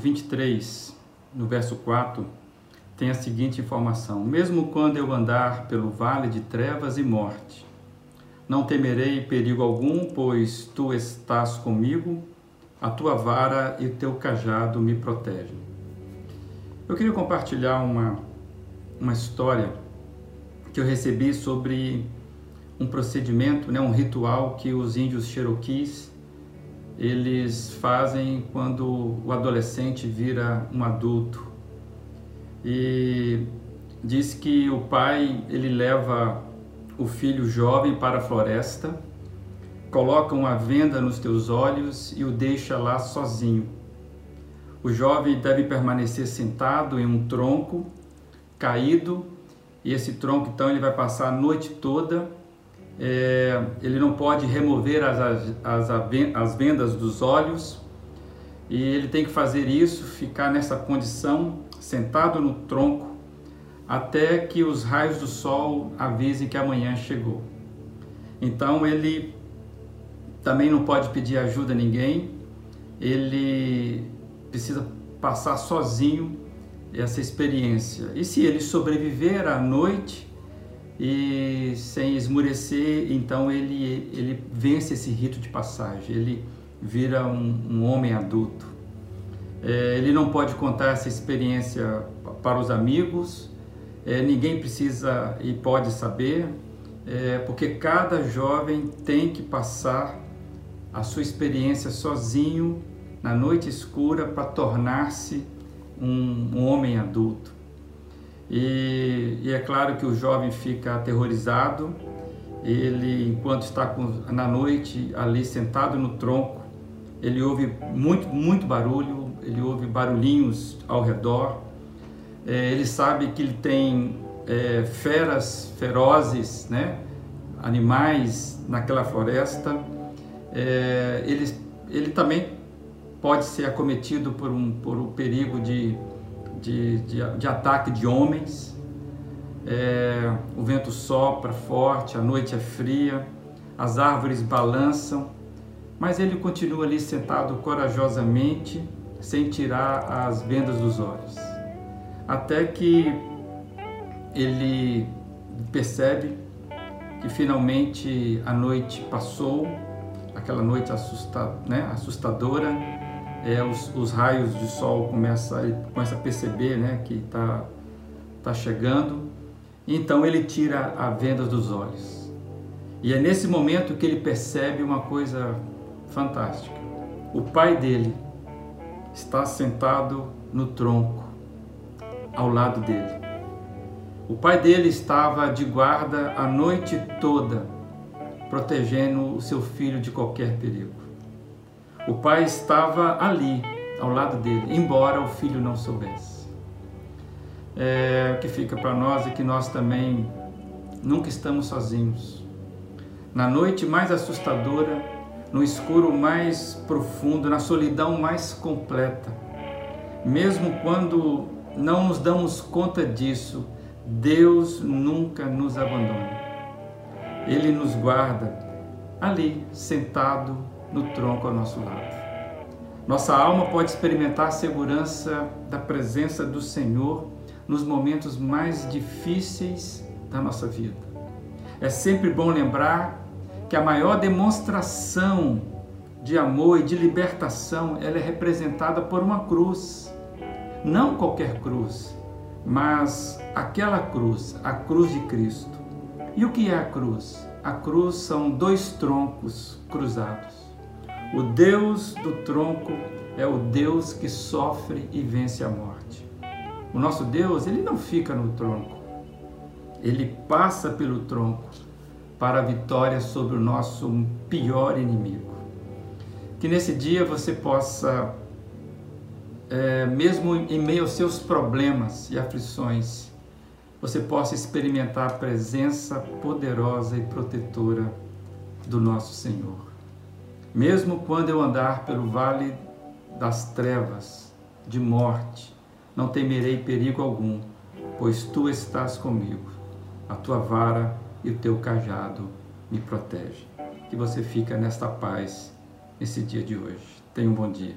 Olá, o Salmo 23, no verso 4, tem a seguinte informação: Mesmo quando eu andar pelo vale de trevas e morte, não temerei perigo algum, pois tu estás comigo, a tua vara e o teu cajado me protegem. Eu queria compartilhar uma, uma história que eu recebi sobre um procedimento, né, um ritual que os índios Cherokees eles fazem quando o adolescente vira um adulto. E diz que o pai ele leva o filho jovem para a floresta, coloca uma venda nos teus olhos e o deixa lá sozinho. O jovem deve permanecer sentado em um tronco caído, e esse tronco então ele vai passar a noite toda é, ele não pode remover as, as, as vendas dos olhos e ele tem que fazer isso, ficar nessa condição, sentado no tronco, até que os raios do sol avisem que amanhã chegou. Então ele também não pode pedir ajuda a ninguém, ele precisa passar sozinho essa experiência. E se ele sobreviver à noite, e sem esmurecer, então ele, ele vence esse rito de passagem, ele vira um, um homem adulto. É, ele não pode contar essa experiência para os amigos, é, ninguém precisa e pode saber, é, porque cada jovem tem que passar a sua experiência sozinho na noite escura para tornar-se um, um homem adulto. E, e, é claro que o jovem fica aterrorizado. Ele, enquanto está com, na noite ali sentado no tronco, ele ouve muito, muito barulho, ele ouve barulhinhos ao redor. É, ele sabe que ele tem é, feras ferozes, né? animais naquela floresta. É, ele, ele também pode ser acometido por um, por um perigo de de, de, de ataque de homens. É, o vento sopra forte, a noite é fria, as árvores balançam, mas ele continua ali sentado corajosamente, sem tirar as vendas dos olhos. Até que ele percebe que finalmente a noite passou, aquela noite assusta, né, assustadora, é, os, os, raios de sol começa, ele começa a perceber né, que está tá chegando, então ele tira a venda dos olhos. E é nesse momento que ele percebe uma coisa fantástica. O pai dele está sentado no tronco, ao lado dele. O pai dele estava de guarda a noite toda, protegendo o seu filho de qualquer perigo. O pai estava ali, ao lado dele, embora o filho não soubesse. É, o que fica para nós é que nós também nunca estamos sozinhos. Na noite mais assustadora, no escuro mais profundo, na solidão mais completa, mesmo quando não nos damos conta disso, Deus nunca nos abandona. Ele nos guarda ali, sentado no tronco ao nosso lado. Nossa alma pode experimentar a segurança da presença do Senhor nos momentos mais difíceis da nossa vida. É sempre bom lembrar que a maior demonstração de amor e de libertação ela é representada por uma cruz. Não qualquer cruz, mas aquela cruz, a cruz de Cristo. E o que é a cruz? A cruz são dois troncos cruzados. O Deus do tronco é o Deus que sofre e vence a morte. O nosso Deus, ele não fica no tronco. Ele passa pelo tronco para a vitória sobre o nosso pior inimigo. Que nesse dia você possa, é, mesmo em meio aos seus problemas e aflições, você possa experimentar a presença poderosa e protetora do nosso Senhor. Mesmo quando eu andar pelo vale das trevas de morte, não temerei perigo algum, pois tu estás comigo. A tua vara e o teu cajado me protegem. Que você fica nesta paz nesse dia de hoje. Tenha um bom dia.